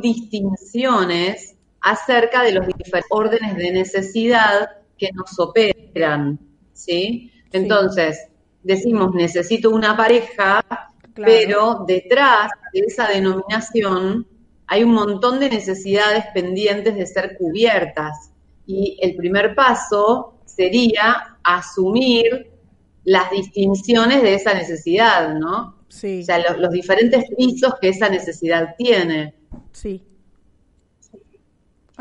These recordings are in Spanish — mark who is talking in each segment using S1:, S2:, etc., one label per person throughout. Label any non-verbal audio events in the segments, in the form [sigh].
S1: distinciones acerca de los diferentes órdenes de necesidad que nos operan, ¿sí? Entonces, decimos necesito una pareja, pero detrás de esa denominación hay un montón de necesidades pendientes de ser cubiertas. Y el primer paso sería asumir las distinciones de esa necesidad, ¿no? Sí. O sea, los diferentes pisos que esa necesidad tiene. Sí.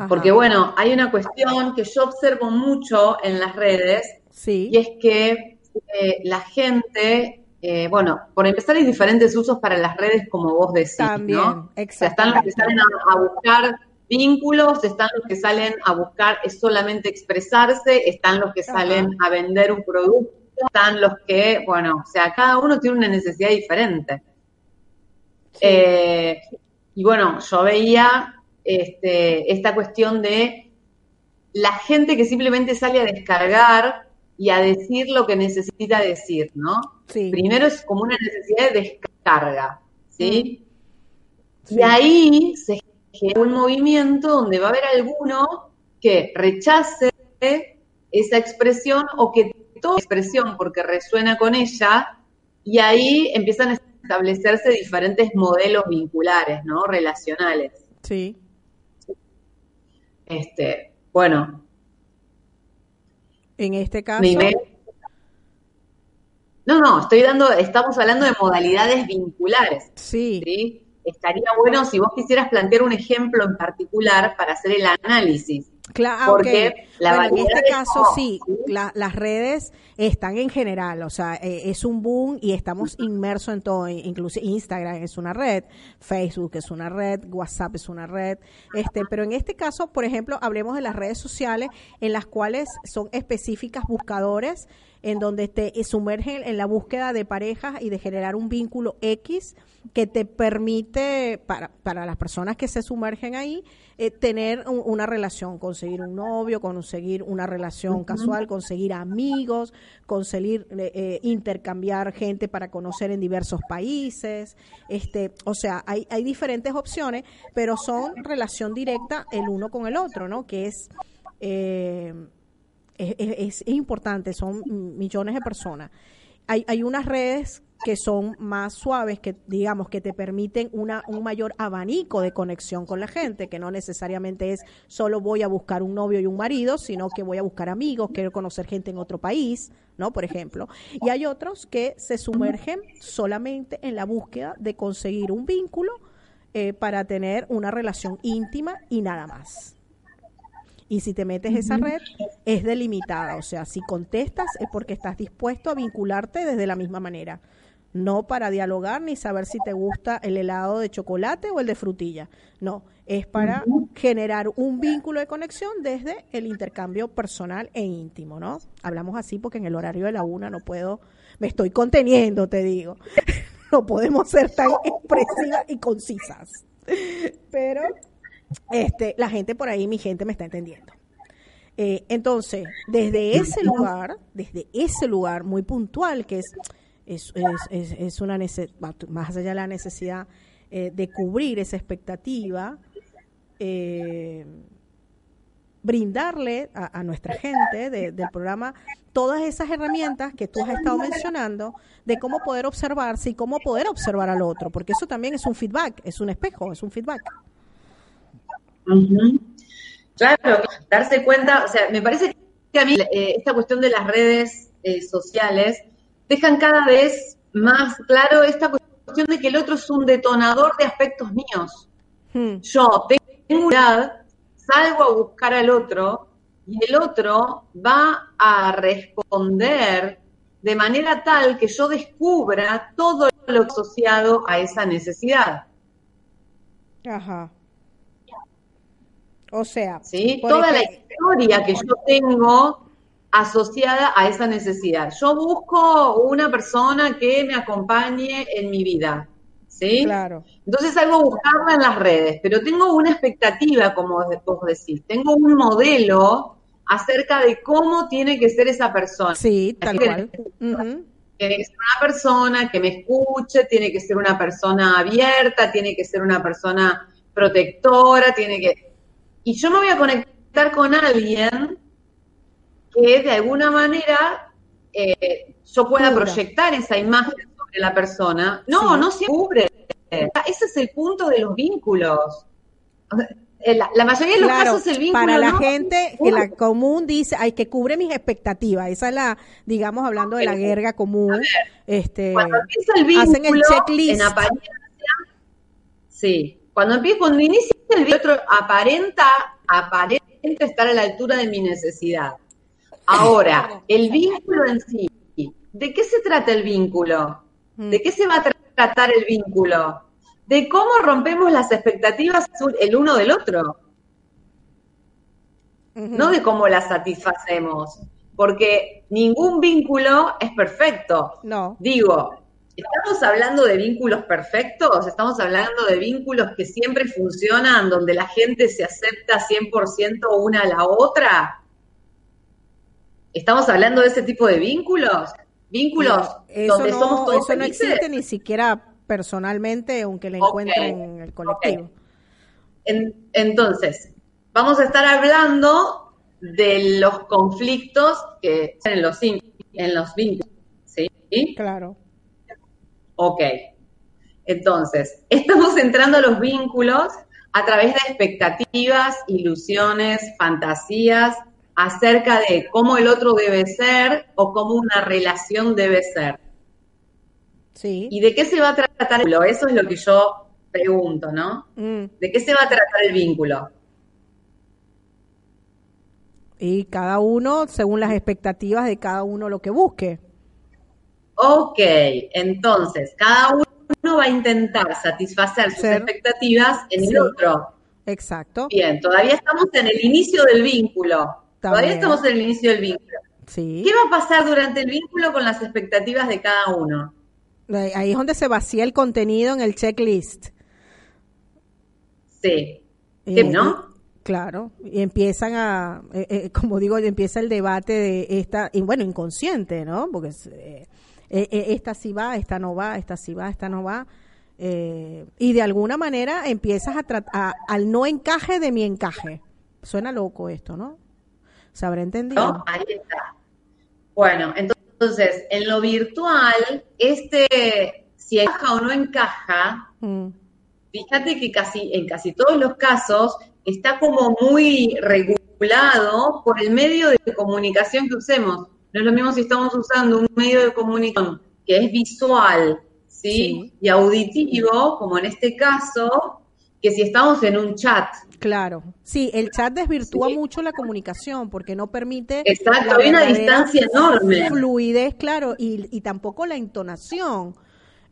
S1: Porque bueno, hay una cuestión que yo observo mucho en las redes sí. y es que eh, la gente, eh, bueno, por empezar hay diferentes usos para las redes como vos decís, También, ¿no? están los que salen a, buscar vínculos, están los que salen a buscar es solamente expresarse, están los que salen a vender un producto, están los que, bueno, o sea, cada uno tiene una necesidad diferente. Eh, y bueno, yo veía este, esta cuestión de la gente que simplemente sale a descargar y a decir lo que necesita decir, ¿no? Primero es como una necesidad de descarga, ¿sí? Mm. Y ahí se genera un movimiento donde va a haber alguno que rechace esa expresión o que toda expresión porque resuena con ella y ahí empiezan a establecerse diferentes modelos vinculares, ¿no? Relacionales. Sí. Este, bueno.
S2: En este caso.
S1: No, no, estoy dando, estamos hablando de modalidades vinculares. Sí. ¿sí? Estaría bueno si vos quisieras plantear un ejemplo en particular para hacer el análisis.
S2: Claro, porque en este caso sí, las redes están en general, o sea, eh, es un boom y estamos inmersos en todo, incluso Instagram es una red, Facebook es una red, WhatsApp es una red, este, pero en este caso, por ejemplo, hablemos de las redes sociales en las cuales son específicas buscadores en donde te sumergen en la búsqueda de parejas y de generar un vínculo X que te permite, para, para las personas que se sumergen ahí, eh, tener una relación, conseguir un novio, conseguir una relación casual, conseguir amigos, conseguir eh, eh, intercambiar gente para conocer en diversos países. este O sea, hay, hay diferentes opciones, pero son relación directa el uno con el otro, ¿no? Que es... Eh, es, importante, son millones de personas. Hay, hay unas redes que son más suaves, que digamos que te permiten una, un mayor abanico de conexión con la gente, que no necesariamente es solo voy a buscar un novio y un marido, sino que voy a buscar amigos, quiero conocer gente en otro país, ¿no? Por ejemplo. Y hay otros que se sumergen solamente en la búsqueda de conseguir un vínculo eh, para tener una relación íntima y nada más. Y si te metes esa red, es delimitada. O sea, si contestas es porque estás dispuesto a vincularte desde la misma manera. No para dialogar ni saber si te gusta el helado de chocolate o el de frutilla. No, es para generar un vínculo de conexión desde el intercambio personal e íntimo, ¿no? Hablamos así porque en el horario de la una no puedo, me estoy conteniendo, te digo. [laughs] no podemos ser tan expresivas y concisas. Pero este, la gente por ahí, mi gente me está entendiendo. Eh, entonces, desde ese lugar, desde ese lugar muy puntual, que es, es, es, es una más allá de la necesidad eh, de cubrir esa expectativa, eh, brindarle a, nuestra gente del programa todas esas herramientas que tú has estado mencionando de cómo poder observarse y cómo poder observar al otro, porque eso también es un feedback, es un espejo, es un feedback.
S1: Claro, darse cuenta, o sea, me parece que a mí eh, esta cuestión de las redes eh, sociales dejan cada vez más claro esta cuestión de que el otro es un detonador de aspectos míos. Hmm. Yo tengo una salgo a buscar al otro y el otro va a responder de manera tal que yo descubra todo lo asociado a esa necesidad. Ajá.
S2: O sea,
S1: ¿sí? toda la historia que yo tengo asociada a esa necesidad. Yo busco una persona que me acompañe en mi vida, ¿sí?
S2: Claro.
S1: Entonces salgo buscarla en las redes, pero tengo una expectativa, como vos decís, tengo un modelo acerca de cómo tiene que ser esa persona.
S2: Sí, tal cual.
S1: Tiene que ser una persona que me escuche, tiene que ser una persona abierta, tiene que ser una persona protectora, tiene que... Y yo me voy a conectar con alguien que de alguna manera eh, yo pueda proyectar esa imagen sobre la persona. No, no se cubre. Ese es el punto de los vínculos. La, mayoría de los casos el vínculo
S2: para la gente que la común dice hay que cubre mis expectativas esa es la digamos hablando de la guerra común este
S1: cuando empieza el vínculo hacen el checklist en apariencia sí cuando empieza cuando inicia el vínculo aparenta aparenta estar a la altura de mi necesidad Ahora, el vínculo en sí, ¿de qué se trata el vínculo? ¿De qué se va a tratar el vínculo? De cómo rompemos las expectativas el uno del otro. No de cómo las satisfacemos. Porque ningún vínculo es perfecto.
S2: No.
S1: Digo, ¿estamos hablando de vínculos perfectos? ¿Estamos hablando de vínculos que siempre funcionan, donde la gente se acepta 100% una a la otra? ¿Estamos hablando de ese tipo de vínculos? ¿Vínculos donde somos todos
S2: Eso no existe ni siquiera personalmente, aunque le encuentren en el colectivo.
S1: entonces, vamos a estar hablando de los conflictos que en los, en los vínculos, ¿sí?
S2: Claro.
S1: Ok. Entonces, estamos entrando a los vínculos a través de expectativas, ilusiones, fantasías, acerca de cómo el otro debe ser o cómo una relación debe ser.
S2: Sí.
S1: ¿Y de qué se va a tratar el vínculo? Eso es lo que yo pregunto, ¿no? Mm. ¿De qué se va a tratar el vínculo?
S2: Y cada uno, según las expectativas de cada uno, lo que busque.
S1: Ok, entonces, cada uno va a intentar satisfacer sus expectativas en el otro.
S2: Exacto.
S1: Bien, todavía estamos en el inicio del vínculo. Todavía estamos en el inicio del vínculo.
S2: Sí.
S1: ¿Qué va a pasar durante el vínculo con las expectativas de cada uno?
S2: Ahí es donde se vacía el contenido en el checklist.
S1: Sí. ¿No?
S2: Claro, y empiezan a, eh, eh, como digo, empieza el debate de esta, y bueno, inconsciente, ¿no? Porque eh, esta sí va, esta no va, esta sí va, esta no va. y de alguna manera empiezas a tratar al no encaje de mi encaje. Suena loco esto, ¿no? ¿Se habrá entendido?
S1: Ahí está. Bueno, entonces, en lo virtual, este, si encaja o no encaja, mm. fíjate que casi, en casi todos los casos, está como muy regulado por el medio de comunicación que usemos. No es lo mismo si estamos usando un medio de comunicación que es visual, ¿sí? Y auditivo, como en este caso, que si estamos en un chat.
S2: Claro, sí, el chat desvirtúa mucho la comunicación porque no permite.
S1: Exacto, hay una distancia enorme.
S2: Fluidez, claro, y, y tampoco la entonación.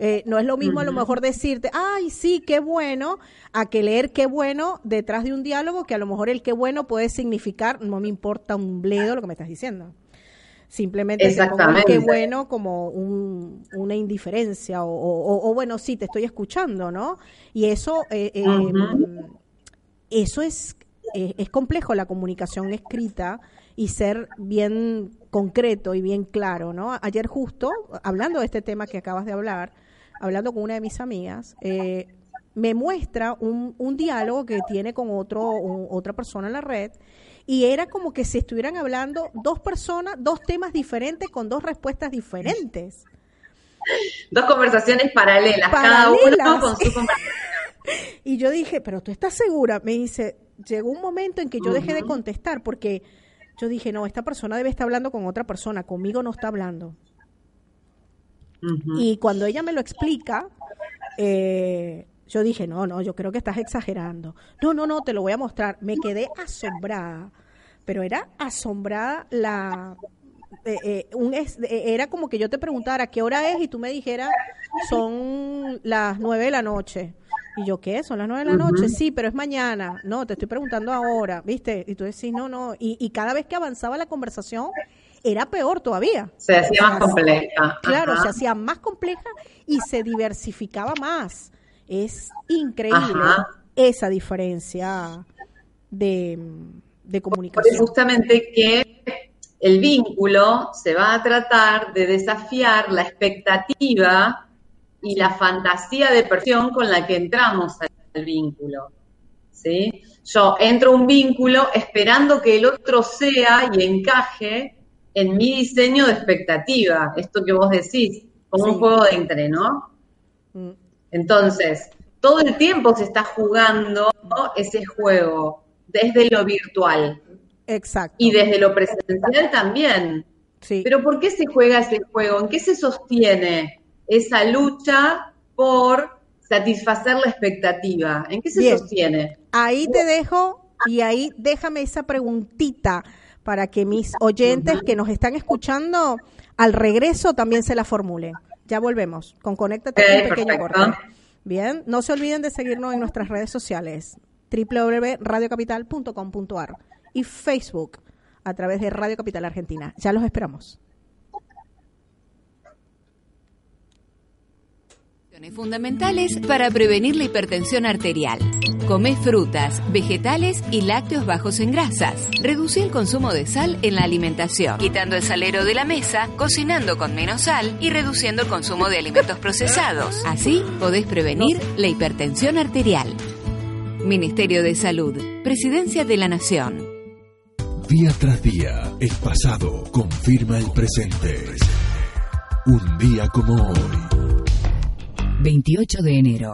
S2: Eh, no es lo mismo a lo mejor decirte, ay, sí, qué bueno, a que leer qué bueno detrás de un diálogo, que a lo mejor el qué bueno puede significar, no me importa un bledo lo que me estás diciendo. Simplemente te qué bueno como un, una indiferencia o, bueno, sí, te estoy escuchando, ¿no? Y eso eh, eh, eso es, eh, es complejo, la comunicación escrita y ser bien concreto y bien claro, ¿no? Ayer justo, hablando de este tema que acabas de hablar, hablando con una de mis amigas, eh, me muestra un, un, diálogo que tiene con otro, otra persona en la red y era como que si estuvieran hablando dos personas, dos temas diferentes con dos respuestas diferentes.
S1: Dos conversaciones paralelas, cada uno con su conversación. [laughs]
S2: y yo dije, pero tú estás segura? Me dice, llegó un momento en que yo dejé de contestar porque yo dije, no, esta persona debe estar hablando con otra persona, conmigo no está hablando. Y cuando ella me lo explica, eh, yo dije, no, no, yo creo que estás exagerando. No, no, no, te lo voy a mostrar. Me quedé asombrada, pero era asombrada la... Eh, eh, un era como que yo te preguntara qué hora es y tú me dijeras son las nueve de la noche Y yo, ¿qué? Son las nueve de la noche. Sí, pero es mañana. No, te estoy preguntando ahora, ¿viste? Y tú decís, no, no. Y, y cada vez que avanzaba la conversación, era peor todavía.
S1: Se hacía más compleja.
S2: Claro, se hacía más compleja y se diversificaba más. Es increíble esa diferencia de, de comunicación.
S1: justamente que el vínculo se va a tratar de desafiar la expectativa y la fantasía de percepción con la que entramos al vínculo. ¿sí? Yo entro a un vínculo esperando que el otro sea y encaje en mi diseño de expectativa, esto que vos decís, como un juego de entre, ¿no? Mm. Entonces, todo el tiempo se está jugando ese juego desde lo virtual.
S2: Exacto.
S1: Y desde lo presencial también. Sí. Pero ¿por qué se juega ese juego? ¿En qué se sostiene esa lucha por satisfacer la expectativa? ¿En qué se sostiene?
S2: Ahí te dejo y ahí déjame esa preguntita para que mis oyentes que nos están escuchando al regreso también se la formulen. Ya volvemos con Conéctate un pequeño corte. Bien, no se olviden de seguirnos en nuestras redes sociales www.radiocapital.com.ar y Facebook a través de Radio Capital Argentina. Ya los esperamos.
S3: Fundamentales para prevenir la hipertensión arterial. Come frutas, vegetales y lácteos bajos en grasas. Reduce el consumo de sal en la alimentación, quitando el salero de la mesa, cocinando con menos sal y reduciendo el consumo de alimentos procesados. Así podés prevenir la hipertensión arterial. Ministerio de Salud, Presidencia de la Nación.
S4: Día tras día, el pasado confirma el presente. Un día como hoy.
S3: 28 de enero,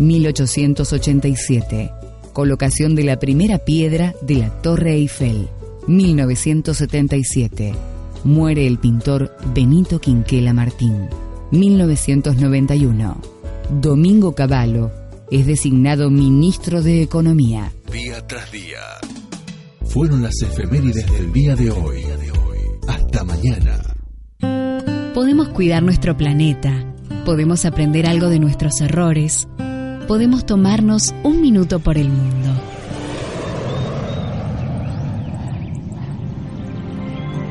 S3: 1887. Colocación de la primera piedra de la Torre Eiffel. 1977. Muere el pintor Benito Quinquela Martín. 1991. Domingo Cavallo es designado ministro de Economía.
S4: Día tras día. Fueron las efemérides del día de hoy. Hasta mañana.
S3: Podemos cuidar nuestro planeta podemos aprender algo de nuestros errores, podemos tomarnos un minuto por el mundo.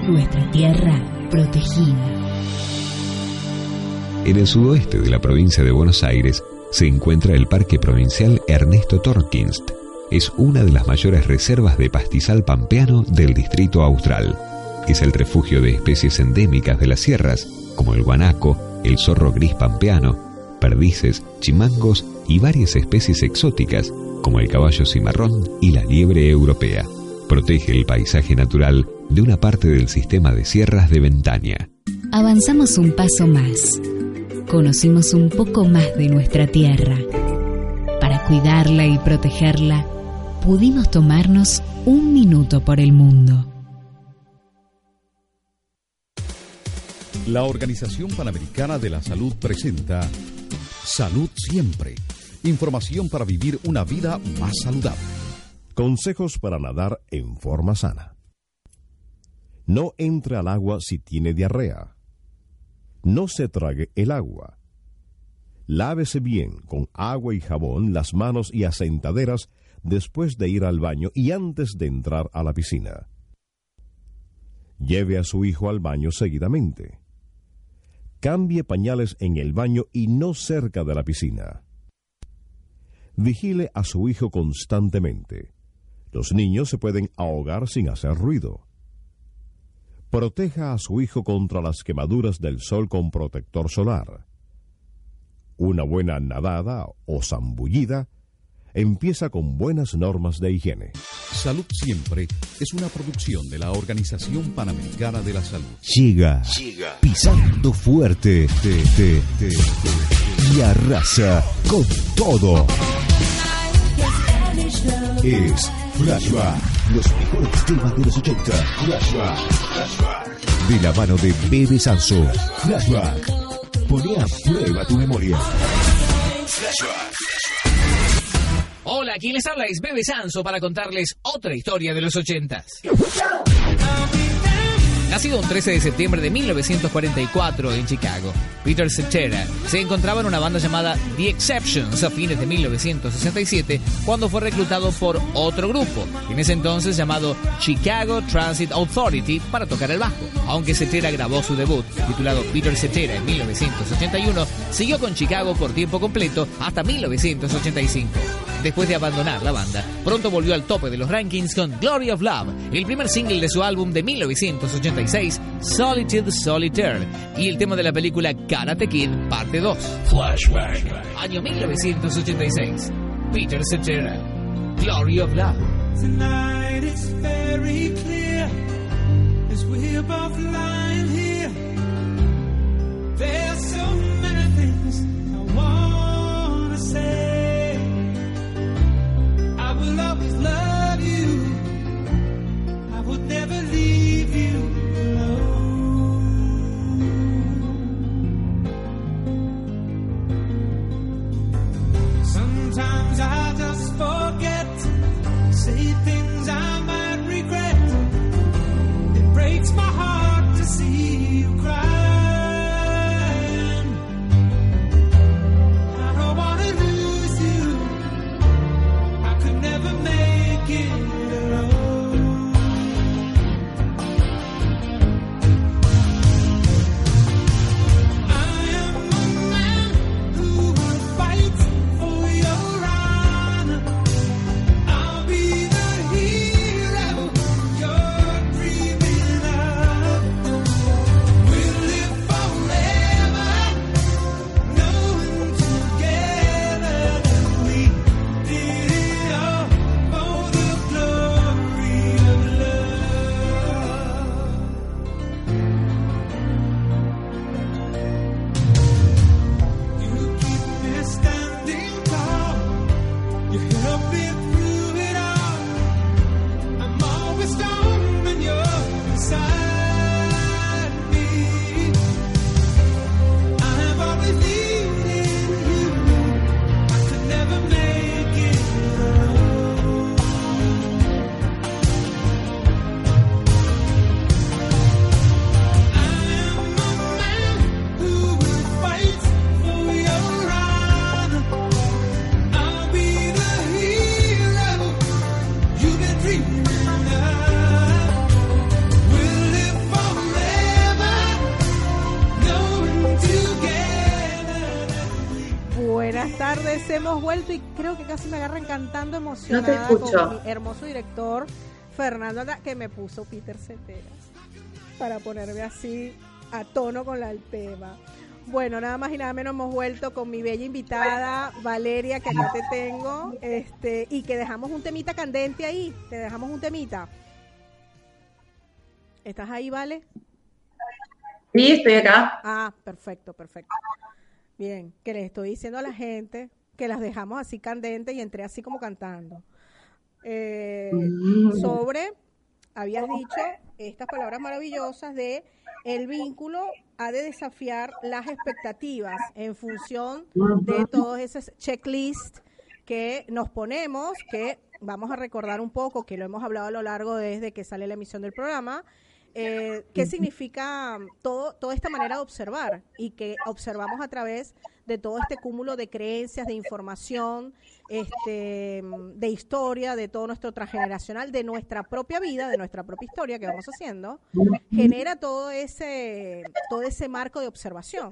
S3: Nuestra tierra protegida.
S5: En el sudoeste de la provincia de Buenos Aires se encuentra el Parque Provincial Ernesto Torkinst. Es una de las mayores reservas de pastizal pampeano del Distrito Austral. Es el refugio de especies endémicas de las sierras, como el guanaco, el zorro gris pampeano, perdices, chimangos y varias especies exóticas como el caballo cimarrón y la liebre europea. Protege el paisaje natural de una parte del sistema de sierras de Ventaña.
S3: Avanzamos un paso más. Conocimos un poco más de nuestra tierra. Para cuidarla y protegerla, pudimos tomarnos un minuto por el mundo.
S6: La Organización Panamericana de la Salud presenta Salud Siempre. Información para vivir una vida más saludable. Consejos para nadar en forma sana. No entre al agua si tiene diarrea. No se trague el agua. Lávese bien con agua y jabón las manos y asentaderas después de ir al baño y antes de entrar a la piscina. Lleve a su hijo al baño seguidamente. Cambie pañales en el baño y no cerca de la piscina. Vigile a su hijo constantemente. Los niños se pueden ahogar sin hacer ruido. Proteja a su hijo contra las quemaduras del sol con protector solar. Una buena nadada o zambullida empieza con buenas normas de higiene. Salud Siempre es una producción de la Organización Panamericana de la Salud.
S4: Llega, pisando fuerte y arrasa con todo. Es Flashback, los mejores temas de los 80. Flashback, De la mano de Bebe Sanso. Flashback. Pone a prueba tu memoria.
S7: Flashback. Hola, ¿quién les habla? Es Bebe Sanso para contarles otra historia de los ochentas. Nacido un 13 de septiembre de 1944 en Chicago, Peter Cetera se encontraba en una banda llamada The Exceptions a fines de 1967 cuando fue reclutado por otro grupo, en ese entonces llamado Chicago Transit Authority, para tocar el bajo. Aunque Cetera grabó su debut, titulado Peter Cetera en 1981, siguió con Chicago por tiempo completo hasta 1985. Después de abandonar la banda, pronto volvió al tope de los rankings con Glory of Love, el primer single de su álbum de 1986, Solitude Solitaire, y el tema de la película Karate Kid Parte 2. Flashback. Año 1986. Peter Cetera, Glory of Love. Tonight it's very clear as we're both lying here. There's so
S2: hemos vuelto y creo que casi me agarran cantando emocionada con mi hermoso director Fernando que me puso Peter Cetera para ponerme así a tono con la, el tema. Bueno, nada más y nada menos hemos vuelto con mi bella invitada Valeria, que acá te tengo, este, y que dejamos un temita candente ahí, te dejamos un temita. ¿Estás ahí, Vale?
S1: Sí, estoy acá.
S2: Ah, perfecto, perfecto. Bien, que le estoy diciendo a la gente que las dejamos así candentes y entré así como cantando. Eh, mm. sobre, habías dicho estas palabras maravillosas de el vínculo ha de desafiar las expectativas en función de todos esos checklists que nos ponemos, que vamos a recordar un poco, que lo hemos hablado a lo largo desde que sale la emisión del programa, eh, qué significa todo, toda esta manera de observar y que observamos a través de todo este cúmulo de creencias, de información, este, de historia, de todo nuestro transgeneracional, de nuestra propia vida, de nuestra propia historia que vamos haciendo, genera todo ese, todo ese marco de observación.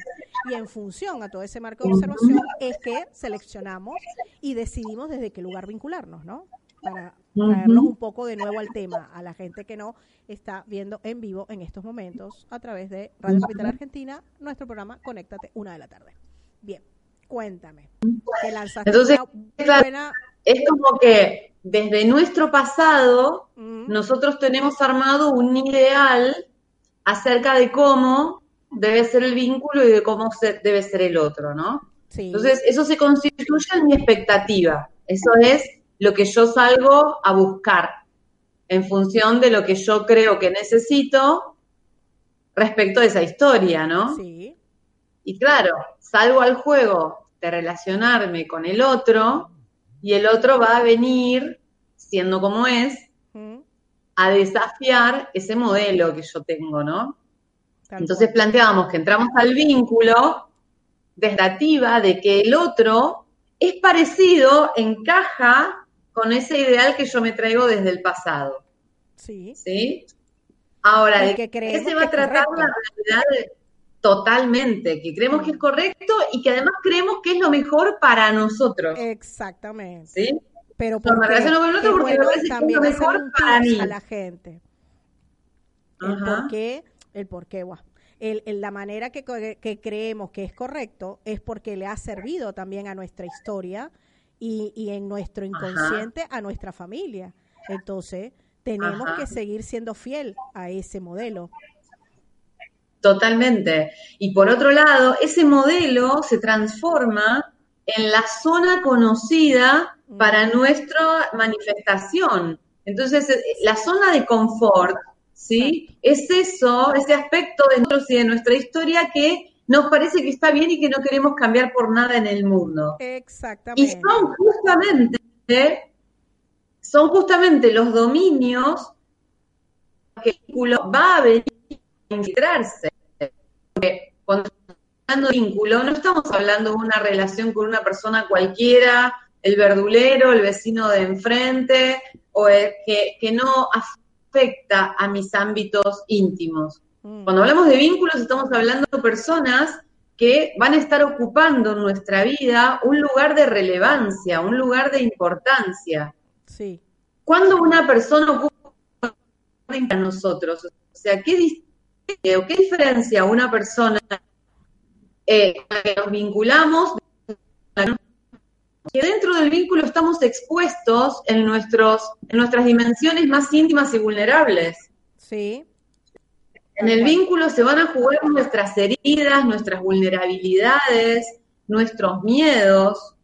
S2: Y en función a todo ese marco de observación es que seleccionamos y decidimos desde qué lugar vincularnos, ¿no? Para traernos un poco de nuevo al tema, a la gente que no está viendo en vivo en estos momentos a través de Radio Capital Argentina, nuestro programa Conéctate, una de la tarde. Bien, cuéntame.
S1: Entonces, es como que desde nuestro pasado nosotros tenemos armado un ideal acerca de cómo debe ser el vínculo y de cómo debe ser el otro, ¿no? Entonces, eso se constituye en mi expectativa. Eso es lo que yo salgo a buscar en función de lo que yo creo que necesito respecto de esa historia, ¿no? Sí. Y claro, salgo al juego de relacionarme con el otro y el otro va a venir, siendo como es, a desafiar ese modelo que yo tengo, ¿no? Entonces planteábamos que entramos al vínculo desdativa de que el otro es parecido, encaja con ese ideal que yo me traigo desde el pasado. Sí. ¿Sí? Ahora, ¿de qué se va a tratar la realidad? totalmente, que creemos que es correcto y que además creemos que es lo mejor para nosotros.
S2: Exactamente.
S1: ¿Sí?
S2: Pero porque,
S1: me con el otro porque
S2: también es lo mejor para mí. a la gente. El por qué, el por qué, guau el, la manera que, que, creemos que es correcto es porque le ha servido también a nuestra historia y, y en nuestro inconsciente a nuestra familia. Entonces, tenemos que seguir siendo fiel a ese modelo.
S1: Totalmente. Y por otro lado, ese modelo se transforma en la zona conocida para nuestra manifestación. Entonces, eh, la zona de confort ¿sí? Es eso, ese aspecto de nosotros y de nuestra historia que nos parece que está bien y que no queremos cambiar por nada en el mundo.
S2: Exactamente.
S1: Y son justamente, son justamente los dominios que el vínculo va a venir a infiltrarse. Porque cuando estamos hablando de vínculo, no estamos hablando de una relación con una persona cualquiera, el verdulero, el vecino de enfrente, o que, que no afecta a mis ámbitos íntimos. Mm. Cuando hablamos de vínculos estamos hablando de personas que van a estar ocupando en nuestra vida un lugar de relevancia, un lugar de importancia.
S2: Sí.
S1: Cuando una persona ocupa a nosotros, o sea, ¿qué, qué diferencia una persona eh, que nos vinculamos que dentro del vínculo estamos expuestos en, nuestros, en nuestras dimensiones más íntimas y vulnerables.
S2: Sí.
S1: En el vínculo se van a jugar nuestras heridas, nuestras vulnerabilidades, nuestros miedos.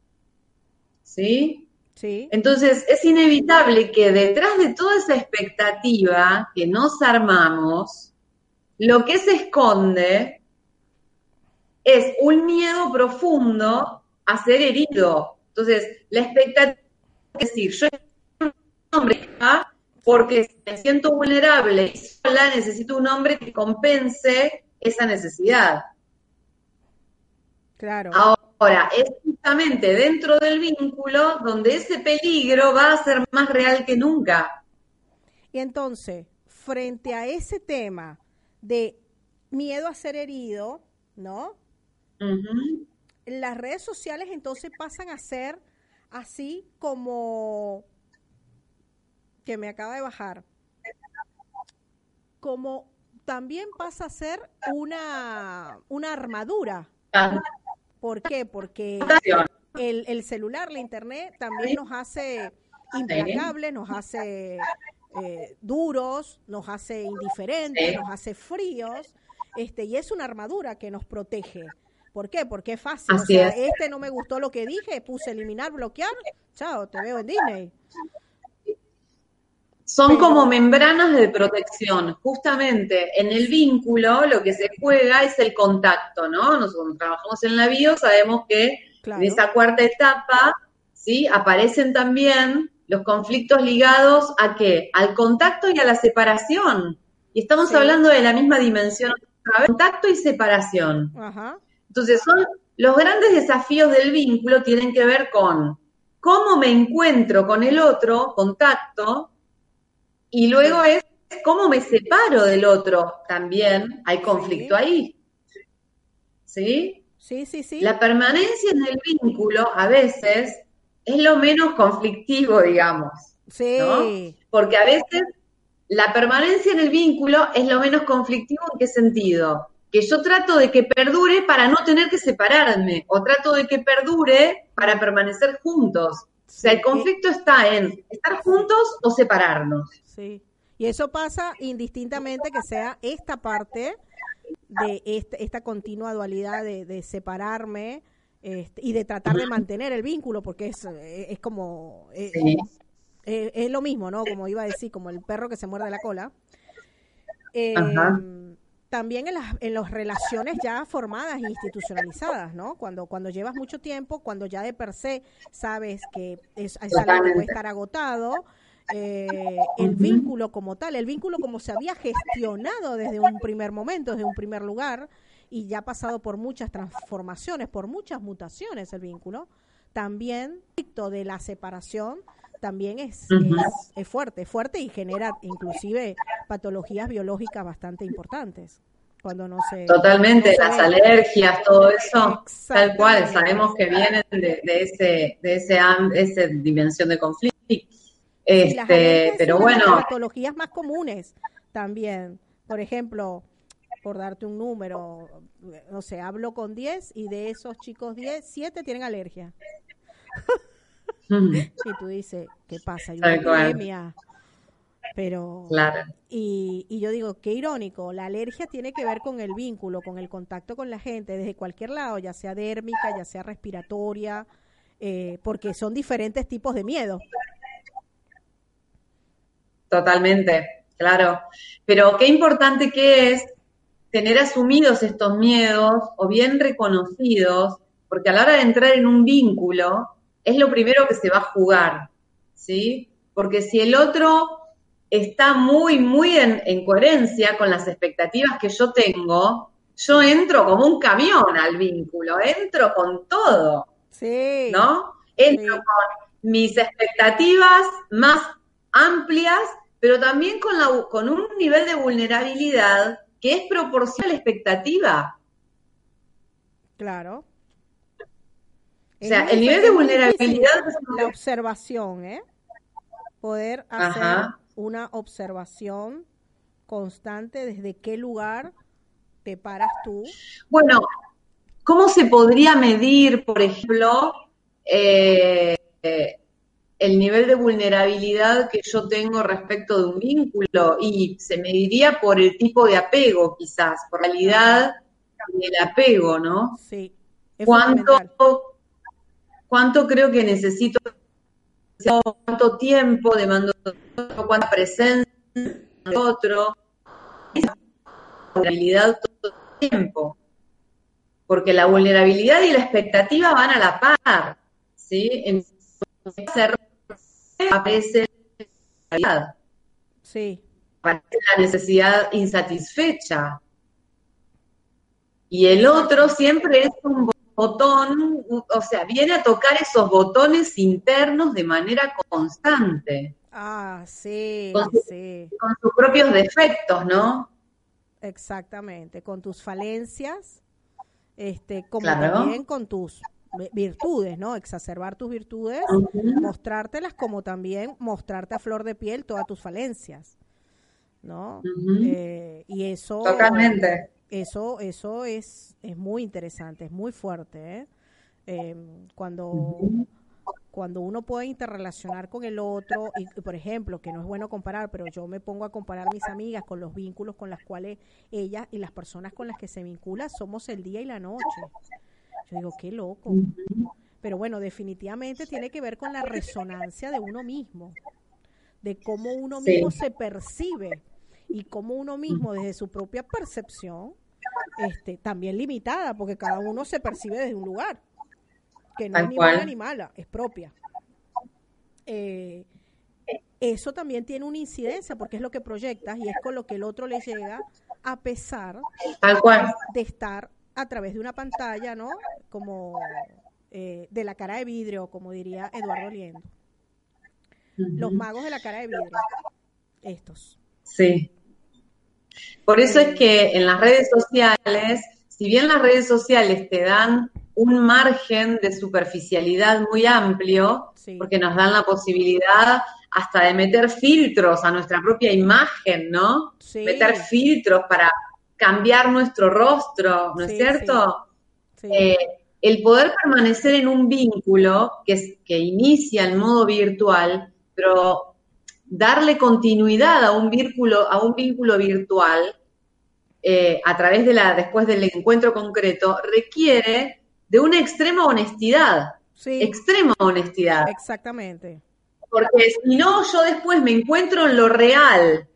S1: ¿Sí?
S2: Sí.
S1: Entonces, es inevitable que detrás de toda esa expectativa que nos armamos, lo que se esconde es un miedo profundo a ser herido, entonces, la expectativa es decir, yo un hombre porque me siento vulnerable y sola necesito un hombre que compense esa necesidad.
S2: Claro.
S1: Ahora, es justamente dentro del vínculo donde ese peligro va a ser más real que nunca.
S2: Y entonces, frente a ese tema de miedo a ser herido, ¿no? las redes sociales entonces pasan a ser así como que me acaba de bajar, como también pasa a ser una, una armadura. ¿Por qué? Porque el, el, celular, la internet, también nos hace implacables, nos hace eh, duros, nos hace indiferentes, nos hace fríos, este, y es una armadura que nos protege. ¿Por qué? Porque es fácil. o sea, este no me gustó lo que dije, puse eliminar, bloquear, chao, te veo en Disney.
S1: Son como membranas de protección. Justamente en el vínculo lo que se juega es el contacto, ¿no? Nosotros trabajamos en la bio, sabemos que en esa cuarta etapa, ¿sí? Aparecen también los conflictos ligados a qué? Al contacto y a la separación. Y estamos hablando de la misma dimensión, contacto y separación. Ajá. Entonces, son los grandes desafíos del vínculo tienen que ver con cómo me encuentro con el otro, contacto, y luego es cómo me separo del otro, también hay conflicto ahí. ¿Sí?
S2: Sí, sí, sí.
S1: La permanencia en el vínculo a veces es lo menos conflictivo, digamos.
S2: Sí.
S1: Porque a veces la permanencia en el vínculo es lo menos conflictivo en qué sentido? que yo trato de que perdure para no tener que separarme, o trato de que perdure para permanecer juntos. O sea, el conflicto está en estar juntos o separarnos.
S2: Sí. Y eso pasa indistintamente que sea esta parte de esta, esta continua dualidad de, separarme este, y de tratar de mantener el vínculo, porque es, es como... Es, es, lo mismo, ¿no? Como iba a decir, como el perro que se muerde la cola. Eh, también en las, en las relaciones ya formadas e institucionalizadas, ¿no? Cuando, cuando llevas mucho tiempo, cuando ya de per se sabes que es, algo que puede estar agotado, eh, el vínculo como tal, el vínculo como se había gestionado desde un primer momento, desde un primer lugar, y ya ha pasado por muchas transformaciones, por muchas mutaciones el vínculo, también de la separación también es, es, fuerte, fuerte y genera inclusive patologías biológicas bastante importantes. Cuando no se,
S1: Totalmente, las alergias, todo eso, tal cual, sabemos que vienen de, ese, de ese, esa dimensión de conflicto. Este, pero bueno. Las
S2: patologías más comunes también. Por ejemplo, por darte un número, no sé, hablo con 10 y de esos chicos 10, 7 tienen alergia. [laughs] y tú dices, ¿qué pasa? Hay una epidemia. Pero,
S1: claro.
S2: y, y yo digo, qué irónico, la alergia tiene que ver con el vínculo, con el contacto con la gente, desde cualquier lado, ya sea dérmica, ya sea respiratoria, eh, porque son diferentes tipos de miedo.
S1: Totalmente, claro. Pero qué importante que es tener asumidos estos miedos o bien reconocidos, porque a la hora de entrar en un vínculo, es lo primero que se va a jugar, ¿sí? Porque si el otro está muy, muy en, coherencia con las expectativas que yo tengo, yo entro como un camión al vínculo, entro con todo,
S2: sí,
S1: ¿no? Entro con mis expectativas más amplias, pero también con, la, con un nivel de vulnerabilidad que es proporcional a la expectativa.
S2: Claro.
S1: O sea, el nivel de vulnerabilidad...
S2: La observación, ¿eh? Poder hacer una observación constante desde qué lugar te paras tú.
S1: Bueno, ¿cómo se podría medir, por ejemplo, eh, el nivel de vulnerabilidad que yo tengo respecto de un vínculo? Y se mediría por el tipo de apego, quizás, por la realidad del apego, ¿no?
S2: Sí.
S1: ¿Cuánto, cuánto creo que necesito, cuánto tiempo demando, cuánta presencia de otro, vulnerabilidad todo el tiempo. Porque la vulnerabilidad y la expectativa van a la par, ¿sí? Aparece la
S2: sí.
S1: aparece la necesidad insatisfecha. Y el otro siempre es un botón, o sea, viene a tocar esos botones internos de manera constante.
S2: Ah, sí,
S1: con,
S2: sí.
S1: con sus propios defectos, ¿no?
S2: Exactamente, con tus falencias, este, como también con tus virtudes, ¿no? Exacerbar tus virtudes, mostrártelas como también mostrarte a flor de piel todas tus falencias, ¿no? Eh, y eso...
S1: Totalmente
S2: eso, eso es, es muy interesante, es muy fuerte. ¿eh? Em, cuando, cuando uno puede interrelacionar con el otro, y por ejemplo, que no es bueno comparar, pero yo me pongo a comparar mis amigas con los vínculos con las cuales ellas y las personas con las que se vinculan somos el día y la noche. Yo digo, qué loco. Pero bueno, definitivamente tiene que ver con la resonancia de uno mismo, de cómo uno mismo se percibe y cómo uno mismo desde su propia percepción, este, también limitada, porque cada uno se percibe desde un lugar, que no es ni buena ni mala, es propia. Eh, eso también tiene una incidencia, porque es lo que proyectas y es con lo que el otro le llega, a pesar de estar a través de una pantalla, ¿no? Como eh, de la cara de vidrio, como diría Eduardo Liendo. Los magos de la cara de vidrio, estos.
S1: Sí. Por eso es que en las redes sociales, si bien las redes sociales te dan un margen de superficialidad muy amplio, porque nos dan la posibilidad hasta de meter filtros a nuestra propia imagen, ¿no? Meter filtros para cambiar nuestro rostro, ¿no es cierto? Eh, el poder permanecer en un vínculo que, que inicia en modo virtual, pero darle continuidad a un vínculo, a un vínculo virtual eh, a través de la, después del encuentro concreto, requiere de una extrema honestidad. Sí. Extrema honestidad.
S2: Exactamente.
S1: Porque si no, yo después me encuentro en lo real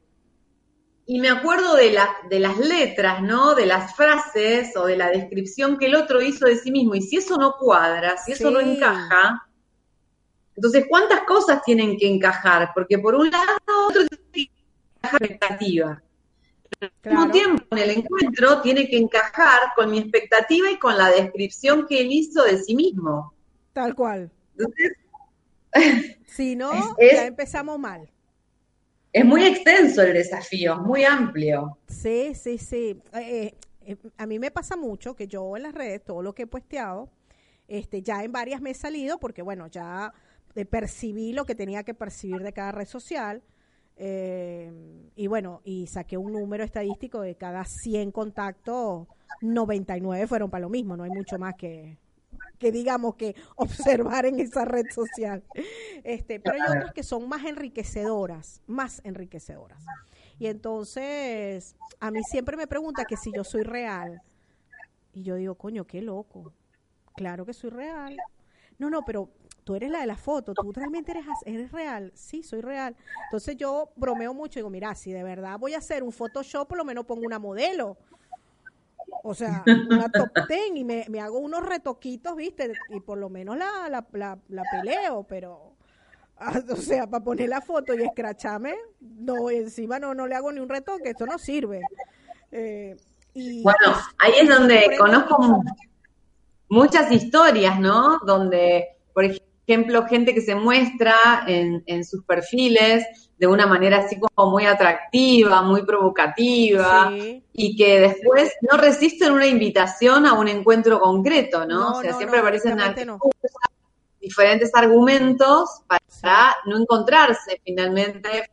S1: y me acuerdo de, la, de las letras, ¿no? De las frases o de la descripción que el otro hizo de sí mismo. Y si eso no cuadra, si eso no encaja, Entonces, ¿cuántas cosas tienen que encajar? Porque por un lado, otro tiene que encajar expectativa. Al mismo tiempo, en el encuentro tiene que encajar con mi expectativa y con la descripción que él hizo de sí mismo.
S2: Tal cual. Entonces, [laughs] si no, ya empezamos mal.
S1: Es muy extenso el desafío, es muy amplio.
S2: Sí, sí, sí. Eh, eh, a mí me pasa mucho que yo en las redes, todo lo que he posteado, este, ya en varias me he salido porque, bueno, ya eh, percibí lo que tenía que percibir de cada red social. y bueno, y saqué un número estadístico de cada 100 contactos, 99 fueron para lo mismo, no hay mucho más que, que digamos que [laughs] observar en esa red social. Este, pero hay otras que son más enriquecedoras, más enriquecedoras. Y entonces, a mí siempre me pregunta que si yo soy real. Y yo digo, coño, qué loco. Claro que soy real. No, no, pero tú eres la de la foto, tú realmente eres, eres real. Sí, soy real. Entonces yo bromeo mucho y digo, mira, si de verdad voy a hacer un Photoshop, por lo menos pongo una modelo o sea, [laughs] una top ten y me, hago unos retoquitos, ¿viste? Y por lo menos la, la, la, peleo, pero ah, [laughs] o sea, para poner la foto y escracharme, no, encima no, no le hago ni un retoque, esto no sirve.
S1: Eh, y bueno, ahí es donde conozco muchas historias, ¿no? Donde, por ejemplo, gente que se muestra en, en sus perfiles de una manera así como muy atractiva, muy provocativa, y que después no resisten una invitación a un encuentro concreto, ¿no? o sea, siempre aparecen diferentes argumentos para no encontrarse finalmente.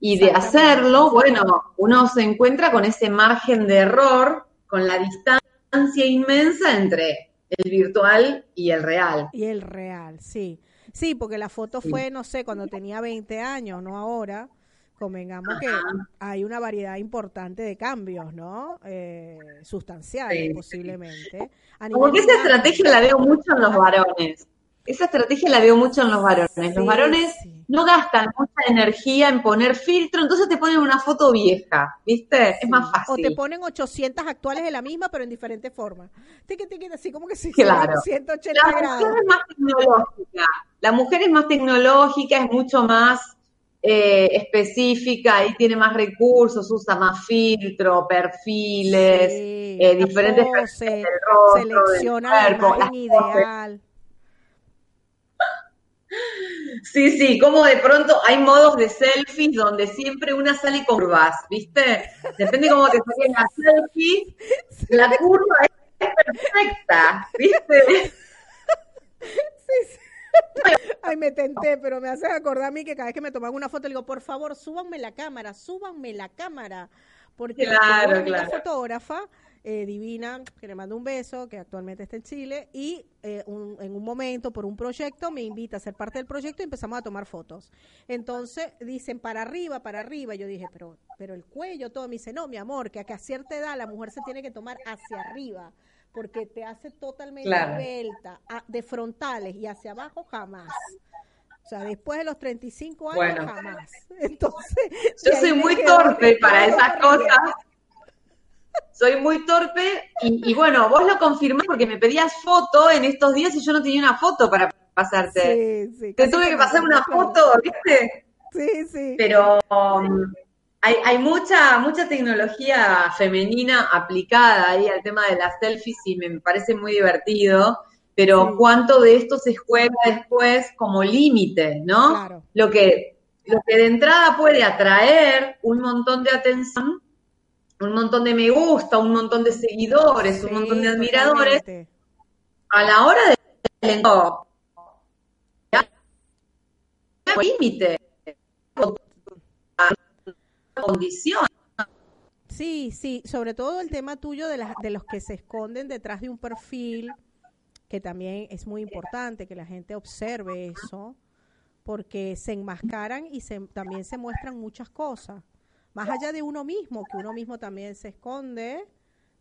S1: Y de hacerlo, bueno, uno se encuentra con ese margen de error, con la distancia inmensa entre el virtual y el real.
S2: Y el real, sí. Sí, porque la foto fue, no sé, cuando tenía 20 años, no ahora. Convengamos que hay una variedad importante de cambios, ¿no? Eh, sustanciales, posiblemente.
S1: Porque esa estrategia la veo mucho en los varones. Esa estrategia la veo mucho en los varones. los varones no gastan mucha energía en poner filtro, entonces te ponen una foto vieja, ¿viste? Es más fácil.
S2: O te ponen 800 actuales de la misma, pero en diferentes formas. Tiqui, tiqui, así como que si claro. 180
S1: la Mujer es más tecnológica. La mujer es más tecnológica, es mucho más eh, específica y tiene más recursos, usa más filtro, perfiles, eh, diferentes
S2: pose, selecciona la imagen ideal.
S1: Sí, sí, como de pronto hay modos de selfies donde siempre una sale con curvas, ¿viste? Depende cómo te saquen la selfie, la curva es perfecta, ¿viste?
S2: Sí, sí. Ay, me tenté, pero me hace acordar a mí que cada vez que me toman una foto, le digo, por favor, súbanme la cámara, súbanme la cámara. Porque
S1: claro,
S2: la fotógrafa eh, divina, que le mando un beso, que actualmente está en Chile, y eh, en un momento, por un proyecto, me invita a ser parte del proyecto y empezamos a tomar fotos. Entonces dicen para arriba, para arriba. Yo dije, pero, pero el cuello, todo. Me dice, no, mi amor, que a, cierta edad la mujer se tiene que tomar hacia arriba porque te hace totalmente vuelta, de frontales y hacia abajo jamás. O sea, después de los 35 años jamás. [laughs] Entonces,
S1: yo soy muy torpe para [laughs] esas cosas soy muy torpe y, bueno, vos lo confirmás porque me pedías foto en estos días y yo no tenía una foto para pasarte. Sí, sí, Te tuve que pasar una foto, ¿viste?
S2: Sí, sí.
S1: Pero um, hay, hay, mucha, mucha tecnología femenina aplicada ahí al tema de las selfies y me parece muy divertido. Pero cuánto de esto se juega después como límite, ¿no? Claro. Lo que, lo que de entrada puede atraer un montón de atención un montón de me gusta, un montón de seguidores, un montón de admiradores, a la hora de límite. Condición.
S2: Sí, sí, sobre todo el tema tuyo de, de los que se esconden detrás de un perfil, que también es muy importante que la gente observe eso, porque se enmascaran y se, también se muestran muchas cosas más allá de uno mismo, que uno mismo también se esconde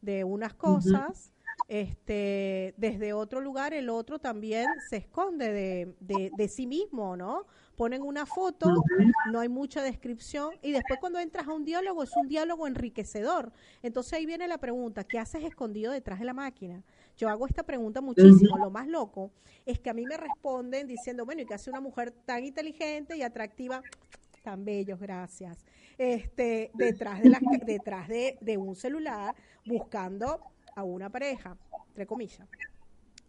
S2: de unas cosas, este, desde otro lugar el otro también se esconde de, de, sí mismo, ¿no? ponen una foto, no hay mucha descripción y después cuando entras a un diálogo es un diálogo enriquecedor. Entonces ahí viene la pregunta, ¿qué haces escondido detrás de la máquina? Yo hago esta pregunta muchísimo. Lo más loco es que a mí me responden diciendo, bueno, ¿y qué hace una mujer tan inteligente y atractiva? Tan bellos, gracias. Este, detrás de la, detrás de, de un celular buscando a una pareja, entre comillas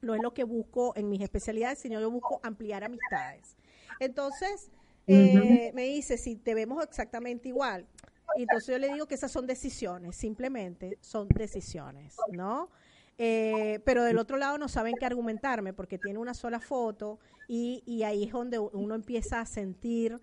S2: no es lo que busco en mis especialidades, sino yo busco ampliar amistades. Entonces, eh, me dice, si te vemos exactamente igual, entonces yo le digo que esas son decisiones, simplemente son decisiones, ¿no? Eh, pero del otro lado no saben qué argumentarme porque tiene una sola foto y, y ahí es donde uno empieza a sentir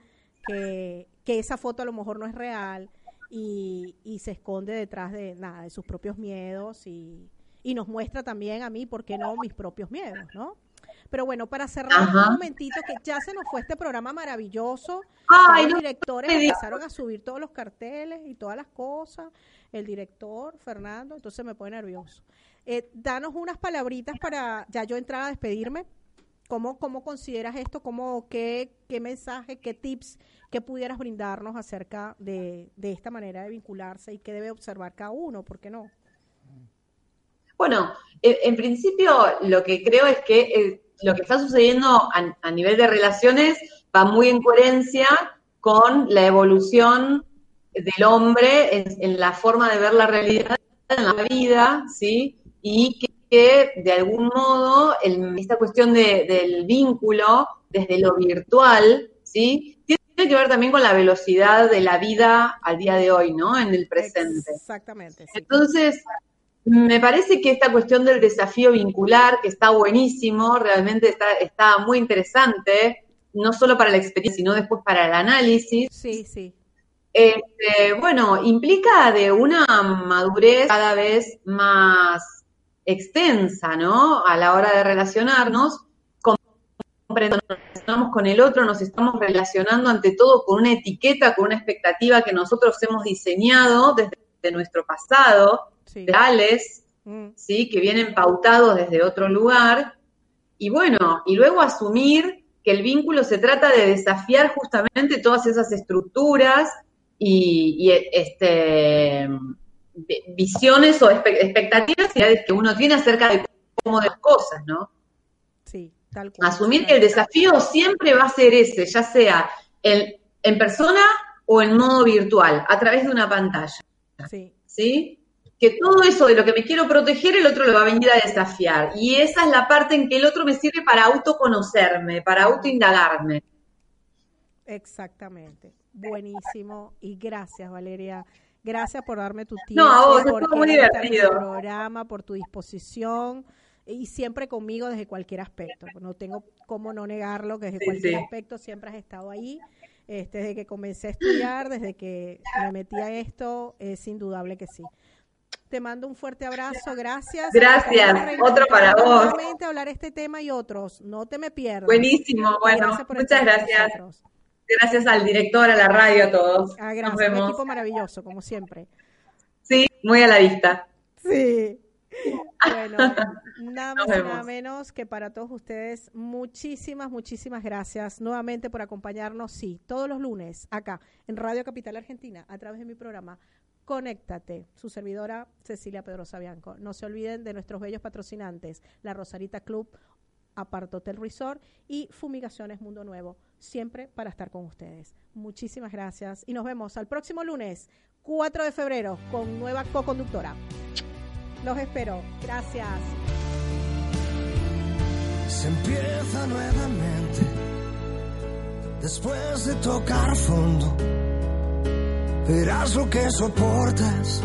S2: que, que, esa foto a lo mejor no es real y, y se esconde detrás de nada, de sus propios miedos y, y nos muestra también a mí, ¿por qué no?, mis propios miedos, ¿no? Pero bueno, para cerrar un momentito, que ya se nos fue este programa maravilloso. los directores empezaron a subir todos los carteles y todas las cosas. El director, Fernando, entonces me pone nervioso. Eh, danos unas palabritas para ya yo entrar a despedirme. ¿Cómo, cómo consideras esto? ¿Cómo, qué, ¿Qué mensaje, qué tips que pudieras brindarnos acerca de, de esta manera de vincularse y qué debe observar cada uno? ¿Por qué no?
S1: Bueno, eh, en principio lo que creo es que eh, lo que está sucediendo a, nivel de relaciones va muy en coherencia con la evolución del hombre en, la forma de ver la realidad en la vida, ¿sí? Y que, de algún modo esta cuestión del vínculo desde lo virtual, ¿sí? Tiene que ver también con la velocidad de la vida al día de hoy, ¿no? En el presente.
S2: Exactamente.
S1: Entonces, me parece que esta cuestión del desafío vincular, que está buenísimo, realmente está, está muy interesante, no solo para la experiencia, sino después para el análisis.
S2: Sí, sí.
S1: Este, bueno, implica de una madurez cada vez más extensa, ¿no? A la hora de relacionarnos, nos con el otro, nos estamos relacionando ante todo con una etiqueta, con una expectativa que nosotros hemos diseñado desde nuestro pasado, reales, mm. ¿sí? que vienen pautados desde otro lugar. Y bueno, y luego asumir que el vínculo se trata de desafiar justamente todas esas estructuras y, este, visiones o expectativas que uno tiene acerca de cómo de las cosas, ¿no?
S2: Sí,
S1: tal cual. Asumir que el desafío siempre va a ser ese, ya sea en persona o en modo virtual, a través de una pantalla.
S2: Sí.
S1: ¿Sí? que todo eso de lo que me quiero proteger, el otro lo va a venir a desafiar. Y esa es la parte en que el otro me sirve para autoconocerme, para autoindagarme.
S2: Exactamente. Buenísimo. Y gracias, Valeria. Gracias por darme tu tiempo.
S1: No,
S2: por
S1: muy divertido.
S2: programa, por tu disposición y siempre conmigo desde cualquier aspecto. No tengo cómo no negarlo, que desde cualquier aspecto siempre has estado ahí. Este, desde que comencé a estudiar, desde que me metí a esto, es indudable que sí. Te mando un fuerte abrazo, gracias.
S1: Gracias, otro para vos.
S2: Hablar este tema y otros, no te me pierdas.
S1: Buenísimo, bueno, muchas gracias. Gracias al director, a la radio, a todos.
S2: Ah, gracias, un equipo maravilloso, como siempre.
S1: Sí, muy a la vista.
S2: Sí. Bueno, [laughs] nada más y nada menos que para todos ustedes, muchísimas, muchísimas gracias nuevamente por acompañarnos, sí, todos los lunes acá en Radio Capital Argentina a través de mi programa Conéctate, su servidora Cecilia Pedrosa Bianco. No se olviden de nuestros bellos patrocinantes, la Rosarita Club, Apart Hotel Resort y Fumigaciones Mundo Nuevo, siempre para estar con ustedes. Muchísimas gracias y nos vemos al próximo lunes, 4 de febrero, con nueva co-conductora. Los espero. Gracias.
S8: Se empieza nuevamente después de tocar fondo verás lo que soportas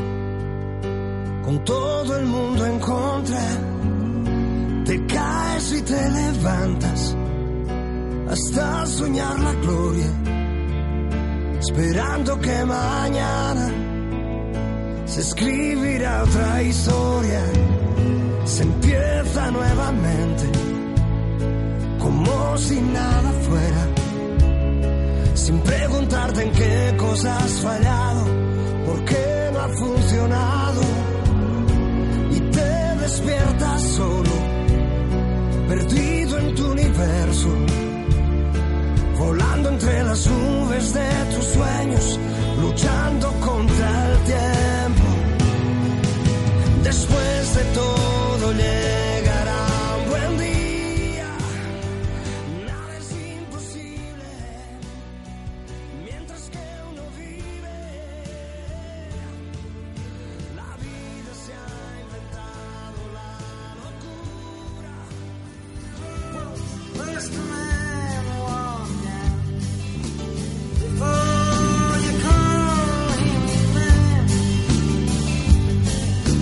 S8: con todo el mundo en contra. Te caes y te levantas hasta soñar la gloria, esperando que mañana se escribirá otra historia. Se empieza nuevamente como si nada fuera sin preguntarte en qué cosas has fallado, por qué no ha funcionado. Y te despiertas solo, perdido en tu universo, volando entre las nubes de tus sueños, luchando contra el tiempo. Después de todo.